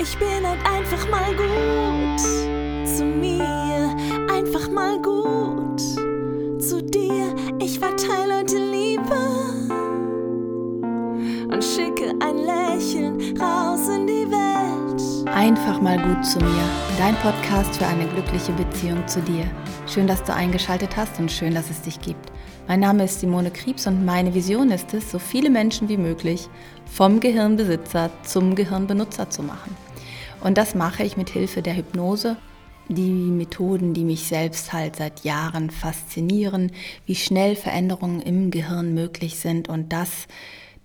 Ich bin halt einfach mal gut zu mir, einfach mal gut zu dir. Ich verteile heute Liebe und schicke ein Lächeln raus in die Welt. Einfach mal gut zu mir, dein Podcast für eine glückliche Beziehung zu dir. Schön, dass du eingeschaltet hast und schön, dass es dich gibt. Mein Name ist Simone Kriebs und meine Vision ist es, so viele Menschen wie möglich vom Gehirnbesitzer zum Gehirnbenutzer zu machen. Und das mache ich mit Hilfe der Hypnose. Die Methoden, die mich selbst halt seit Jahren faszinieren, wie schnell Veränderungen im Gehirn möglich sind und das,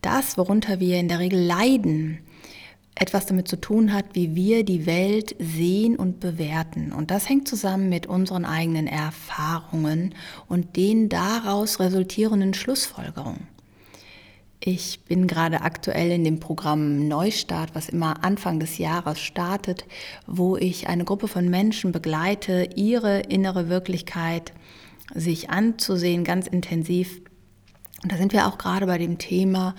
das, worunter wir in der Regel leiden, etwas damit zu tun hat, wie wir die Welt sehen und bewerten. Und das hängt zusammen mit unseren eigenen Erfahrungen und den daraus resultierenden Schlussfolgerungen. Ich bin gerade aktuell in dem Programm Neustart, was immer Anfang des Jahres startet, wo ich eine Gruppe von Menschen begleite, ihre innere Wirklichkeit sich anzusehen, ganz intensiv. Und da sind wir auch gerade bei dem Thema,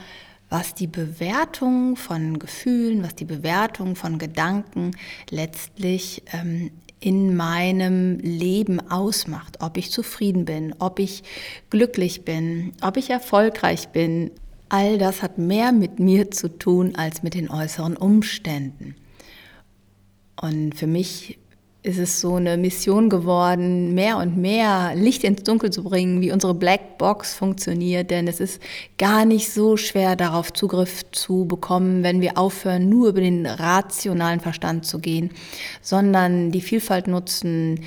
was die Bewertung von Gefühlen, was die Bewertung von Gedanken letztlich ähm, in meinem Leben ausmacht, ob ich zufrieden bin, ob ich glücklich bin, ob ich erfolgreich bin. All das hat mehr mit mir zu tun als mit den äußeren Umständen. Und für mich ist es so eine Mission geworden, mehr und mehr Licht ins Dunkel zu bringen, wie unsere Black Box funktioniert. Denn es ist gar nicht so schwer, darauf Zugriff zu bekommen, wenn wir aufhören, nur über den rationalen Verstand zu gehen, sondern die Vielfalt nutzen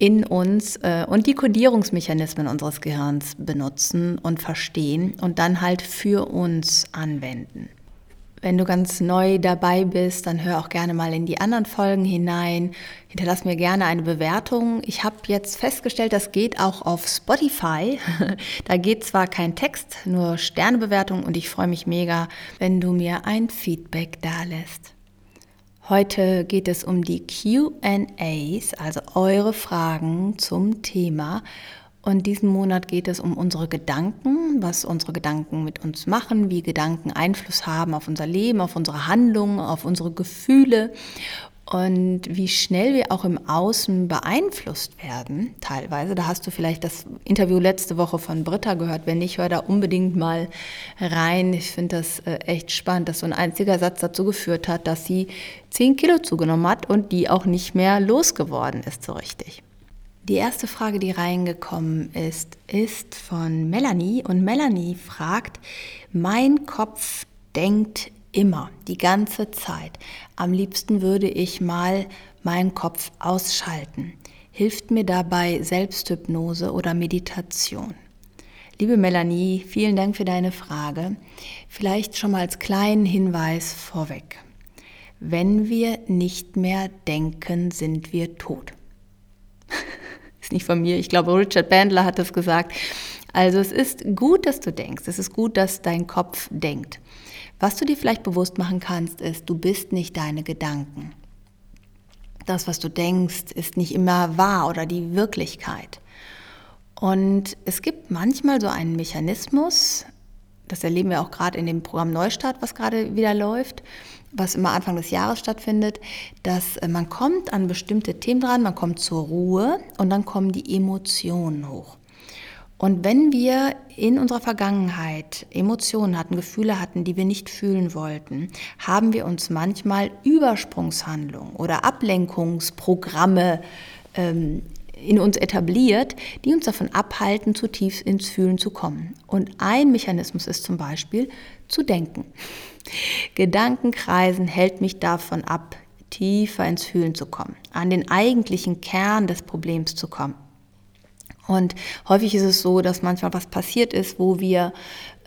in uns äh, und die Kodierungsmechanismen unseres Gehirns benutzen und verstehen und dann halt für uns anwenden. Wenn du ganz neu dabei bist, dann hör auch gerne mal in die anderen Folgen hinein. Hinterlass mir gerne eine Bewertung. Ich habe jetzt festgestellt, das geht auch auf Spotify. da geht zwar kein Text, nur Sternebewertung und ich freue mich mega, wenn du mir ein Feedback da lässt. Heute geht es um die QAs, also eure Fragen zum Thema. Und diesen Monat geht es um unsere Gedanken, was unsere Gedanken mit uns machen, wie Gedanken Einfluss haben auf unser Leben, auf unsere Handlungen, auf unsere Gefühle und wie schnell wir auch im Außen beeinflusst werden, teilweise. Da hast du vielleicht das Interview letzte Woche von Britta gehört. Wenn nicht, hör da unbedingt mal rein. Ich finde das äh, echt spannend, dass so ein einziger Satz dazu geführt hat, dass sie 10 Kilo zugenommen hat und die auch nicht mehr losgeworden ist so richtig. Die erste Frage, die reingekommen ist, ist von Melanie und Melanie fragt, mein Kopf denkt immer, die ganze Zeit. Am liebsten würde ich mal meinen Kopf ausschalten. Hilft mir dabei Selbsthypnose oder Meditation? Liebe Melanie, vielen Dank für deine Frage. Vielleicht schon mal als kleinen Hinweis vorweg. Wenn wir nicht mehr denken, sind wir tot ist nicht von mir, ich glaube, Richard Bandler hat das gesagt. Also es ist gut, dass du denkst, es ist gut, dass dein Kopf denkt. Was du dir vielleicht bewusst machen kannst, ist, du bist nicht deine Gedanken. Das, was du denkst, ist nicht immer wahr oder die Wirklichkeit. Und es gibt manchmal so einen Mechanismus, das erleben wir auch gerade in dem Programm Neustart, was gerade wieder läuft, was immer Anfang des Jahres stattfindet, dass äh, man kommt an bestimmte Themen dran, man kommt zur Ruhe und dann kommen die Emotionen hoch. Und wenn wir in unserer Vergangenheit Emotionen hatten, Gefühle hatten, die wir nicht fühlen wollten, haben wir uns manchmal Übersprungshandlungen oder Ablenkungsprogramme ähm, in uns etabliert, die uns davon abhalten, zutiefst ins Fühlen zu kommen. Und ein Mechanismus ist zum Beispiel zu denken. Gedankenkreisen hält mich davon ab, tiefer ins Fühlen zu kommen, an den eigentlichen Kern des Problems zu kommen. Und häufig ist es so, dass manchmal was passiert ist, wo wir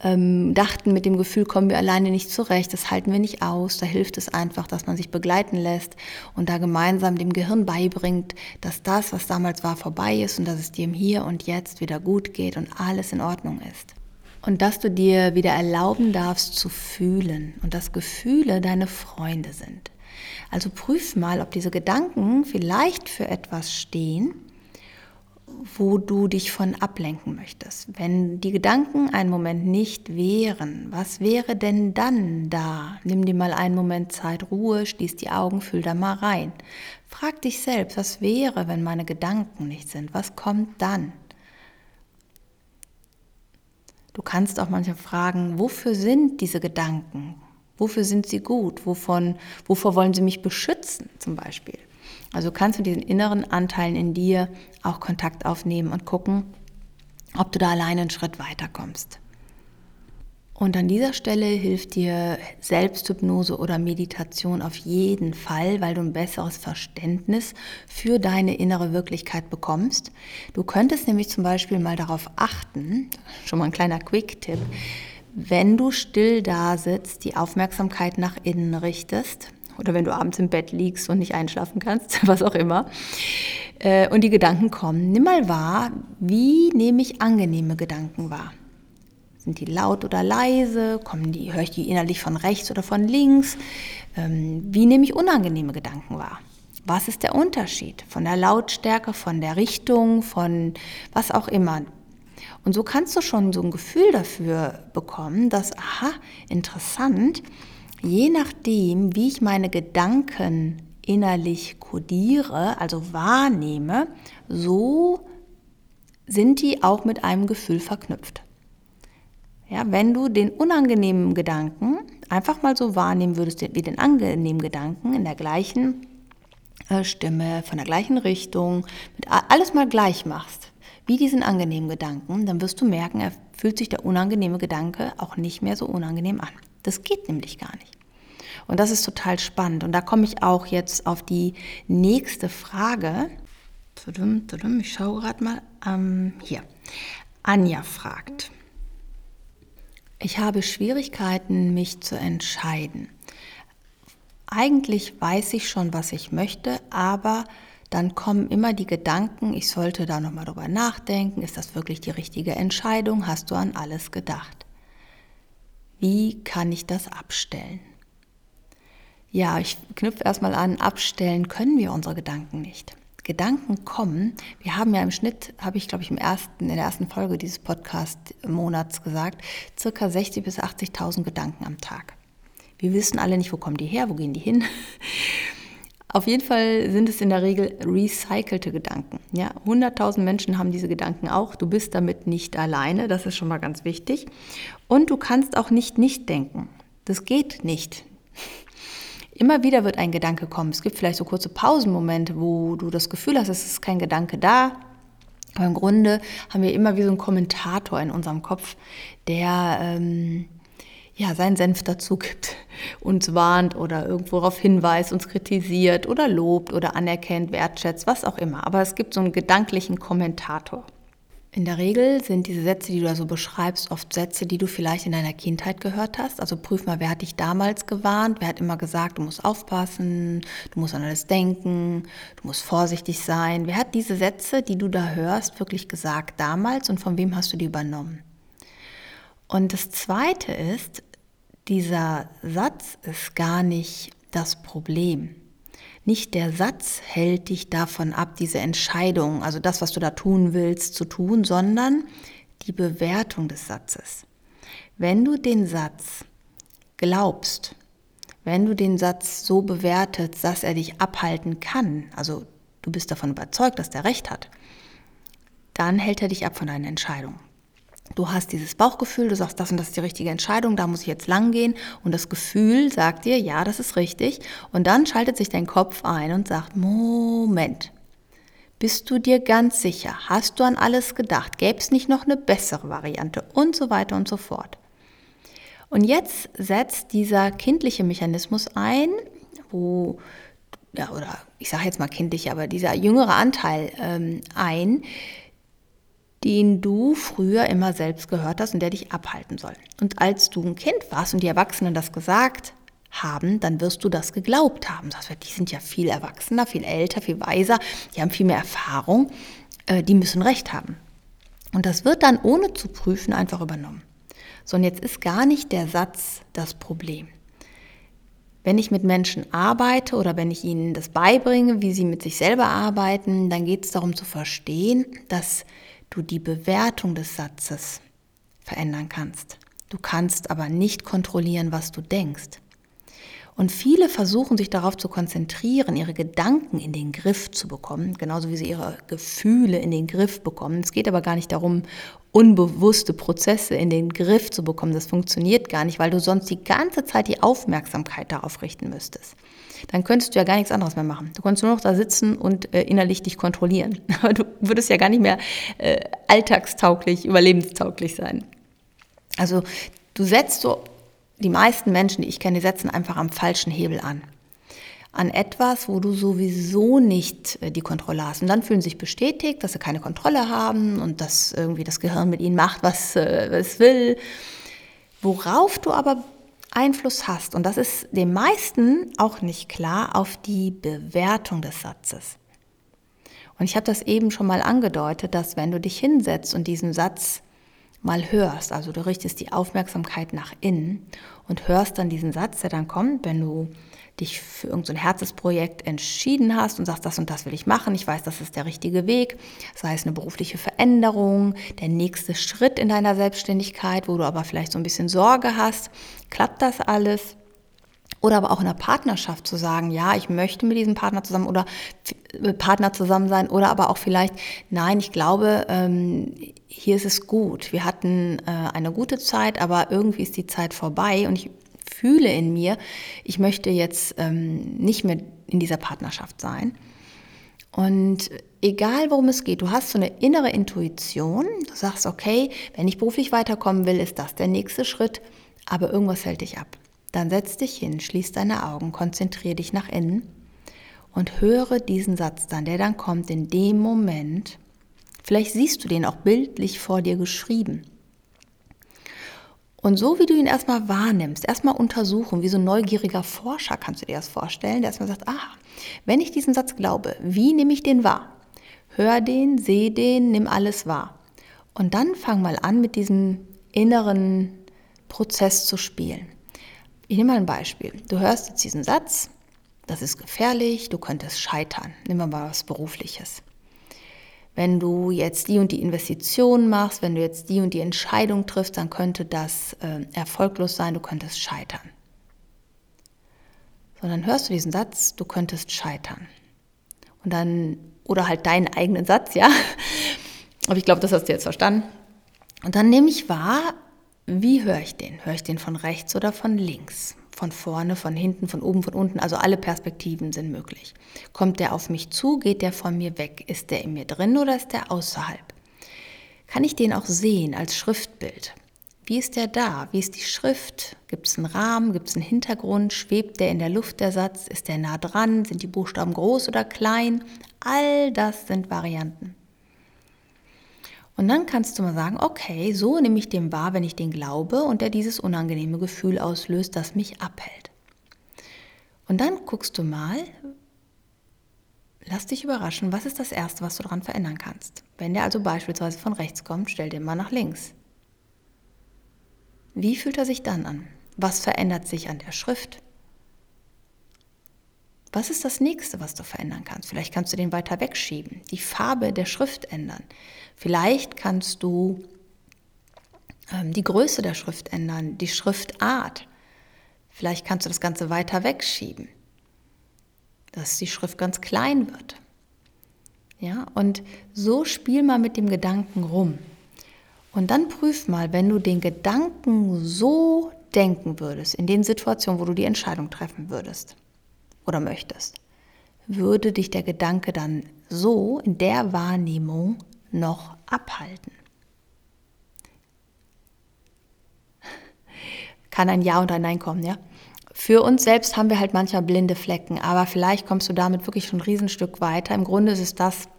ähm, dachten, mit dem Gefühl kommen wir alleine nicht zurecht, das halten wir nicht aus. Da hilft es einfach, dass man sich begleiten lässt und da gemeinsam dem Gehirn beibringt, dass das, was damals war, vorbei ist und dass es dir im Hier und Jetzt wieder gut geht und alles in Ordnung ist. Und dass du dir wieder erlauben darfst zu fühlen und dass Gefühle deine Freunde sind. Also prüf mal, ob diese Gedanken vielleicht für etwas stehen wo du dich von ablenken möchtest. Wenn die Gedanken einen Moment nicht wären, was wäre denn dann da? Nimm dir mal einen Moment Zeit, Ruhe, schließ die Augen, fühl da mal rein. Frag dich selbst, was wäre, wenn meine Gedanken nicht sind? Was kommt dann? Du kannst auch manchmal fragen, wofür sind diese Gedanken? Wofür sind sie gut? Wovon, wovor wollen sie mich beschützen zum Beispiel? Also kannst du diesen inneren Anteilen in dir auch Kontakt aufnehmen und gucken, ob du da alleine einen Schritt weiterkommst. Und an dieser Stelle hilft dir Selbsthypnose oder Meditation auf jeden Fall, weil du ein besseres Verständnis für deine innere Wirklichkeit bekommst. Du könntest nämlich zum Beispiel mal darauf achten, schon mal ein kleiner Quick-Tipp, wenn du still da sitzt, die Aufmerksamkeit nach innen richtest oder wenn du abends im Bett liegst und nicht einschlafen kannst, was auch immer, äh, und die Gedanken kommen, nimm mal wahr, wie nehme ich angenehme Gedanken wahr? Sind die laut oder leise? Kommen die, höre ich die innerlich von rechts oder von links? Ähm, wie nehme ich unangenehme Gedanken wahr? Was ist der Unterschied von der Lautstärke, von der Richtung, von was auch immer? Und so kannst du schon so ein Gefühl dafür bekommen, dass, aha, interessant, je nachdem, wie ich meine Gedanken innerlich kodiere, also wahrnehme, so sind die auch mit einem Gefühl verknüpft. Ja, wenn du den unangenehmen Gedanken einfach mal so wahrnehmen würdest wie den angenehmen Gedanken in der gleichen äh, Stimme, von der gleichen Richtung, alles mal gleich machst, wie diesen angenehmen Gedanken, dann wirst du merken, er fühlt sich der unangenehme Gedanke auch nicht mehr so unangenehm an. Das geht nämlich gar nicht. Und das ist total spannend. Und da komme ich auch jetzt auf die nächste Frage. Ich schaue gerade mal. Ähm, hier. Anja fragt. Ich habe Schwierigkeiten, mich zu entscheiden. Eigentlich weiß ich schon, was ich möchte, aber dann kommen immer die Gedanken, ich sollte da nochmal drüber nachdenken, ist das wirklich die richtige Entscheidung, hast du an alles gedacht? Wie kann ich das abstellen? Ja, ich knüpfe erstmal an, abstellen können wir unsere Gedanken nicht. Gedanken kommen. Wir haben ja im Schnitt, habe ich glaube ich im ersten, in der ersten Folge dieses Podcast-Monats gesagt, circa 60.000 bis 80.000 Gedanken am Tag. Wir wissen alle nicht, wo kommen die her, wo gehen die hin. Auf jeden Fall sind es in der Regel recycelte Gedanken. Ja, 100.000 Menschen haben diese Gedanken auch. Du bist damit nicht alleine, das ist schon mal ganz wichtig. Und du kannst auch nicht nicht denken. Das geht nicht. Immer wieder wird ein Gedanke kommen. Es gibt vielleicht so kurze Pausenmomente, wo du das Gefühl hast, es ist kein Gedanke da. Aber im Grunde haben wir immer wie so einen Kommentator in unserem Kopf, der ähm, ja, seinen Senf dazu gibt, uns warnt oder irgendwo darauf hinweist, uns kritisiert oder lobt oder anerkennt, wertschätzt, was auch immer. Aber es gibt so einen gedanklichen Kommentator. In der Regel sind diese Sätze, die du da so beschreibst, oft Sätze, die du vielleicht in deiner Kindheit gehört hast. Also prüf mal, wer hat dich damals gewarnt? Wer hat immer gesagt, du musst aufpassen, du musst an alles denken, du musst vorsichtig sein? Wer hat diese Sätze, die du da hörst, wirklich gesagt damals und von wem hast du die übernommen? Und das Zweite ist, dieser Satz ist gar nicht das Problem. Nicht der Satz hält dich davon ab, diese Entscheidung, also das, was du da tun willst, zu tun, sondern die Bewertung des Satzes. Wenn du den Satz glaubst, wenn du den Satz so bewertest, dass er dich abhalten kann, also du bist davon überzeugt, dass der Recht hat, dann hält er dich ab von deiner Entscheidung. Du hast dieses Bauchgefühl, du sagst, das und das ist die richtige Entscheidung, da muss ich jetzt lang gehen. Und das Gefühl sagt dir, ja, das ist richtig. Und dann schaltet sich dein Kopf ein und sagt, Moment, bist du dir ganz sicher? Hast du an alles gedacht? Gäbe es nicht noch eine bessere Variante? Und so weiter und so fort. Und jetzt setzt dieser kindliche Mechanismus ein, wo, ja, oder ich sage jetzt mal kindlich, aber dieser jüngere Anteil ähm, ein, den du früher immer selbst gehört hast und der dich abhalten soll. Und als du ein Kind warst und die Erwachsenen das gesagt haben, dann wirst du das geglaubt haben. Das heißt, die sind ja viel erwachsener, viel älter, viel weiser, die haben viel mehr Erfahrung, äh, die müssen recht haben. Und das wird dann ohne zu prüfen einfach übernommen. So, und jetzt ist gar nicht der Satz das Problem. Wenn ich mit Menschen arbeite oder wenn ich ihnen das beibringe, wie sie mit sich selber arbeiten, dann geht es darum zu verstehen, dass du die Bewertung des Satzes verändern kannst. Du kannst aber nicht kontrollieren, was du denkst. Und viele versuchen sich darauf zu konzentrieren, ihre Gedanken in den Griff zu bekommen, genauso wie sie ihre Gefühle in den Griff bekommen. Es geht aber gar nicht darum, unbewusste Prozesse in den Griff zu bekommen. Das funktioniert gar nicht, weil du sonst die ganze Zeit die Aufmerksamkeit darauf richten müsstest. Dann könntest du ja gar nichts anderes mehr machen. Du könntest nur noch da sitzen und äh, innerlich dich kontrollieren. Aber du würdest ja gar nicht mehr äh, alltagstauglich, überlebenstauglich sein. Also du setzt so die meisten Menschen, die ich kenne, setzen einfach am falschen Hebel an. An etwas, wo du sowieso nicht äh, die Kontrolle hast. Und dann fühlen sie sich bestätigt, dass sie keine Kontrolle haben und dass irgendwie das Gehirn mit ihnen macht, was äh, es will. Worauf du aber Einfluss hast, und das ist den meisten auch nicht klar, auf die Bewertung des Satzes. Und ich habe das eben schon mal angedeutet, dass wenn du dich hinsetzt und diesen Satz mal hörst. Also du richtest die Aufmerksamkeit nach innen und hörst dann diesen Satz, der dann kommt, wenn du dich für irgendein so Herzensprojekt entschieden hast und sagst, das und das will ich machen, ich weiß, das ist der richtige Weg, sei es eine berufliche Veränderung, der nächste Schritt in deiner Selbstständigkeit, wo du aber vielleicht so ein bisschen Sorge hast, klappt das alles? Oder aber auch in einer Partnerschaft zu sagen, ja, ich möchte mit diesem Partner zusammen oder äh, Partner zusammen sein oder aber auch vielleicht, nein, ich glaube, ähm, hier ist es gut. Wir hatten äh, eine gute Zeit, aber irgendwie ist die Zeit vorbei und ich fühle in mir, ich möchte jetzt ähm, nicht mehr in dieser Partnerschaft sein. Und egal worum es geht, du hast so eine innere Intuition, du sagst, okay, wenn ich beruflich weiterkommen will, ist das der nächste Schritt, aber irgendwas hält dich ab. Dann setz dich hin, schließ deine Augen, konzentriere dich nach innen und höre diesen Satz dann, der dann kommt in dem Moment. Vielleicht siehst du den auch bildlich vor dir geschrieben. Und so wie du ihn erstmal wahrnimmst, erstmal untersuchen, wie so ein neugieriger Forscher kannst du dir das vorstellen, der erstmal sagt, aha, wenn ich diesen Satz glaube, wie nehme ich den wahr? Hör den, seh den, nimm alles wahr. Und dann fang mal an, mit diesem inneren Prozess zu spielen. Ich nehme mal ein Beispiel. Du hörst jetzt diesen Satz, das ist gefährlich, du könntest scheitern. Nehmen wir mal was Berufliches. Wenn du jetzt die und die Investition machst, wenn du jetzt die und die Entscheidung triffst, dann könnte das äh, erfolglos sein, du könntest scheitern. So, dann hörst du diesen Satz, du könntest scheitern. Und dann, oder halt deinen eigenen Satz, ja. Aber ich glaube, das hast du jetzt verstanden. Und dann nehme ich wahr, wie höre ich den? Höre ich den von rechts oder von links? Von vorne, von hinten, von oben, von unten? Also alle Perspektiven sind möglich. Kommt der auf mich zu? Geht der von mir weg? Ist der in mir drin oder ist der außerhalb? Kann ich den auch sehen als Schriftbild? Wie ist der da? Wie ist die Schrift? Gibt es einen Rahmen? Gibt es einen Hintergrund? Schwebt der in der Luft, der Satz? Ist der nah dran? Sind die Buchstaben groß oder klein? All das sind Varianten. Und dann kannst du mal sagen, okay, so nehme ich den wahr, wenn ich den glaube und der dieses unangenehme Gefühl auslöst, das mich abhält. Und dann guckst du mal, lass dich überraschen, was ist das Erste, was du daran verändern kannst. Wenn der also beispielsweise von rechts kommt, stell den mal nach links. Wie fühlt er sich dann an? Was verändert sich an der Schrift? Was ist das nächste, was du verändern kannst? Vielleicht kannst du den weiter wegschieben, die Farbe der Schrift ändern. Vielleicht kannst du ähm, die Größe der Schrift ändern, die Schriftart. Vielleicht kannst du das Ganze weiter wegschieben, dass die Schrift ganz klein wird. Ja, und so spiel mal mit dem Gedanken rum. Und dann prüf mal, wenn du den Gedanken so denken würdest, in den Situationen, wo du die Entscheidung treffen würdest oder möchtest, würde dich der Gedanke dann so in der Wahrnehmung noch abhalten. Kann ein Ja und ein Nein kommen, ja? Für uns selbst haben wir halt manchmal blinde Flecken, aber vielleicht kommst du damit wirklich schon ein Riesenstück weiter. Im Grunde ist es das,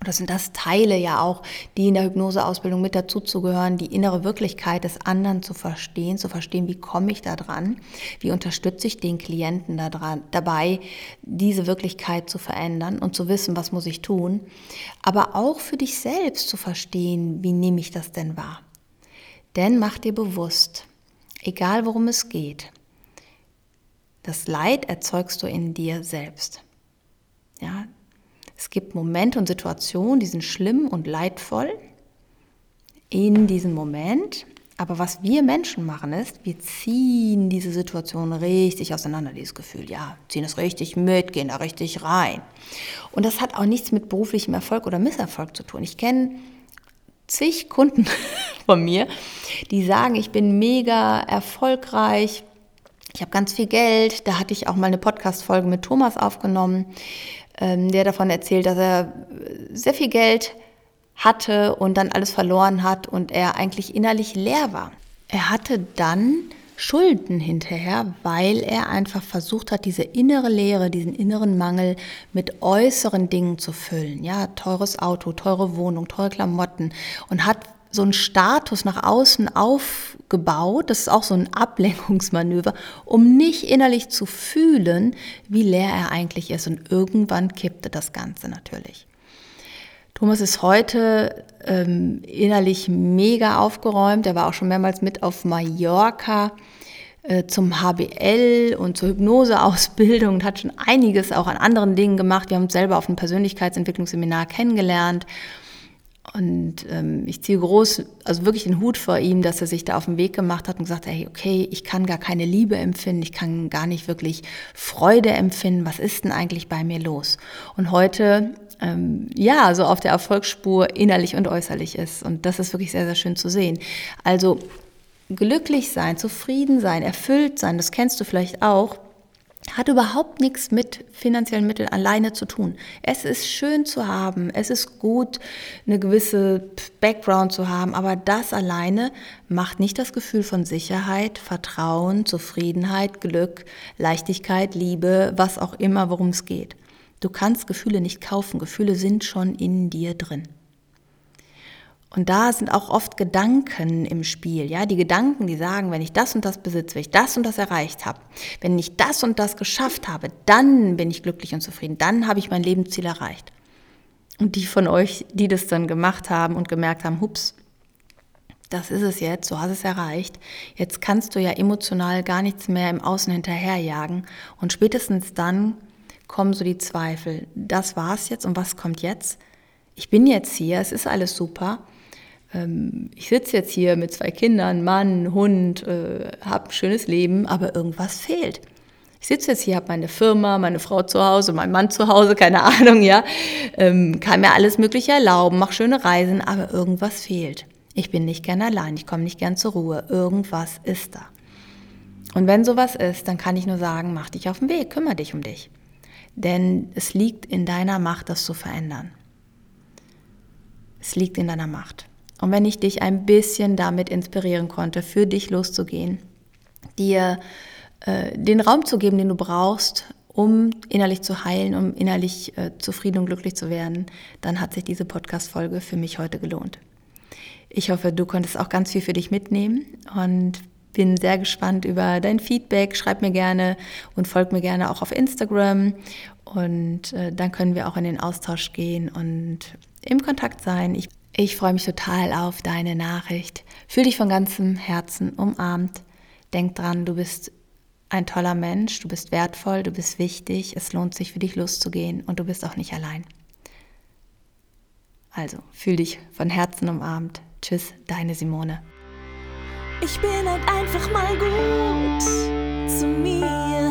oder sind das Teile ja auch, die in der Hypnoseausbildung mit dazuzugehören, die innere Wirklichkeit des anderen zu verstehen, zu verstehen, wie komme ich da dran, wie unterstütze ich den Klienten da dran, dabei, diese Wirklichkeit zu verändern und zu wissen, was muss ich tun, aber auch für dich selbst zu verstehen, wie nehme ich das denn wahr. Denn mach dir bewusst, egal worum es geht, Das Leid erzeugst du in dir selbst. Ja, es gibt Momente und Situationen, die sind schlimm und leidvoll in diesem Moment. Aber was wir Menschen machen ist, wir ziehen diese Situation richtig auseinander, dieses Gefühl. Ja, ziehen es richtig mit, gehen da richtig rein. Und das hat auch nichts mit beruflichem Erfolg oder Misserfolg zu tun. Ich kenne zig Kunden von mir, die sagen, ich bin mega erfolgreich, ich habe ganz viel Geld. Da hatte ich auch mal eine Podcast-Folge mit Thomas aufgenommen, der davon erzählt, dass er sehr viel Geld hatte und dann alles verloren hat und er eigentlich innerlich leer war. Er hatte dann Schulden hinterher, weil er einfach versucht hat, diese innere Leere, diesen inneren Mangel mit äußeren Dingen zu füllen. Ja, teures Auto, teure Wohnung, teure Klamotten und hat so einen Status nach außen aufgebaut. Das ist auch so ein Ablenkungsmanöver, um nicht innerlich zu fühlen, wie leer er eigentlich ist. Und irgendwann kippte das Ganze natürlich. Thomas ist heute ähm, innerlich mega aufgeräumt. Er war auch schon mehrmals mit auf Mallorca äh, zum HBL und zur Hypnoseausbildung und hat schon einiges auch an anderen Dingen gemacht. Wir haben uns selber auf einem Persönlichkeitsentwicklungsseminar kennengelernt. Und ähm, ich ziehe groß, also wirklich den Hut vor ihm, dass er sich da auf den Weg gemacht hat und gesagt, hey, okay, ich kann gar keine Liebe empfinden, ich kann gar nicht wirklich Freude empfinden. Was ist denn eigentlich bei mir los? Und heute ähm, ja, so auf der Erfolgsspur innerlich und äußerlich ist. Und das ist wirklich sehr, sehr schön zu sehen. Also glücklich sein, zufrieden sein, erfüllt sein, das kennst du vielleicht auch, hat überhaupt nichts mit finanziellen Mitteln alleine zu tun. Es ist schön zu haben, es ist gut, eine gewisse Background zu haben, aber das alleine macht nicht das Gefühl von Sicherheit, Vertrauen, Zufriedenheit, Glück, Leichtigkeit, Liebe, was auch immer, worum es geht. Du kannst Gefühle nicht kaufen. Gefühle sind schon in dir drin. Und da sind auch oft Gedanken im Spiel, ja, die Gedanken, die sagen, wenn ich das und das besitze, wenn ich das und das erreicht habe, wenn ich das und das geschafft habe, dann bin ich glücklich und zufrieden, dann habe ich mein Lebensziel erreicht. Und die von euch, die das dann gemacht haben und gemerkt haben, hups, das ist es jetzt, so hast es erreicht. Jetzt kannst du ja emotional gar nichts mehr im Außen hinterherjagen. Und spätestens dann kommen so die Zweifel. Das war's jetzt und was kommt jetzt? Ich bin jetzt hier, es ist alles super. Ähm, ich sitze jetzt hier mit zwei Kindern, Mann, Hund, äh, habe ein schönes Leben, aber irgendwas fehlt. Ich sitze jetzt hier, habe meine Firma, meine Frau zu Hause, mein Mann zu Hause, keine Ahnung, ja, ähm, kann mir alles Mögliche erlauben, mache schöne Reisen, aber irgendwas fehlt. Ich bin nicht gern allein, ich komme nicht gern zur Ruhe. Irgendwas ist da. Und wenn sowas ist, dann kann ich nur sagen, mach dich auf den Weg, kümmere dich um dich denn es liegt in deiner Macht, das zu verändern. Es liegt in deiner Macht. Und wenn ich dich ein bisschen damit inspirieren konnte, für dich loszugehen, dir äh, den Raum zu geben, den du brauchst, um innerlich zu heilen, um innerlich äh, zufrieden und glücklich zu werden, dann hat sich diese Podcast-Folge für mich heute gelohnt. Ich hoffe, du konntest auch ganz viel für dich mitnehmen und bin sehr gespannt über dein Feedback. Schreib mir gerne und folg mir gerne auch auf Instagram. Und äh, dann können wir auch in den Austausch gehen und im Kontakt sein. Ich, ich freue mich total auf deine Nachricht. Fühl dich von ganzem Herzen umarmt. Denk dran, du bist ein toller Mensch, du bist wertvoll, du bist wichtig. Es lohnt sich für dich loszugehen und du bist auch nicht allein. Also, fühl dich von Herzen umarmt. Tschüss, deine Simone. Ich bin halt einfach mal gut zu mir,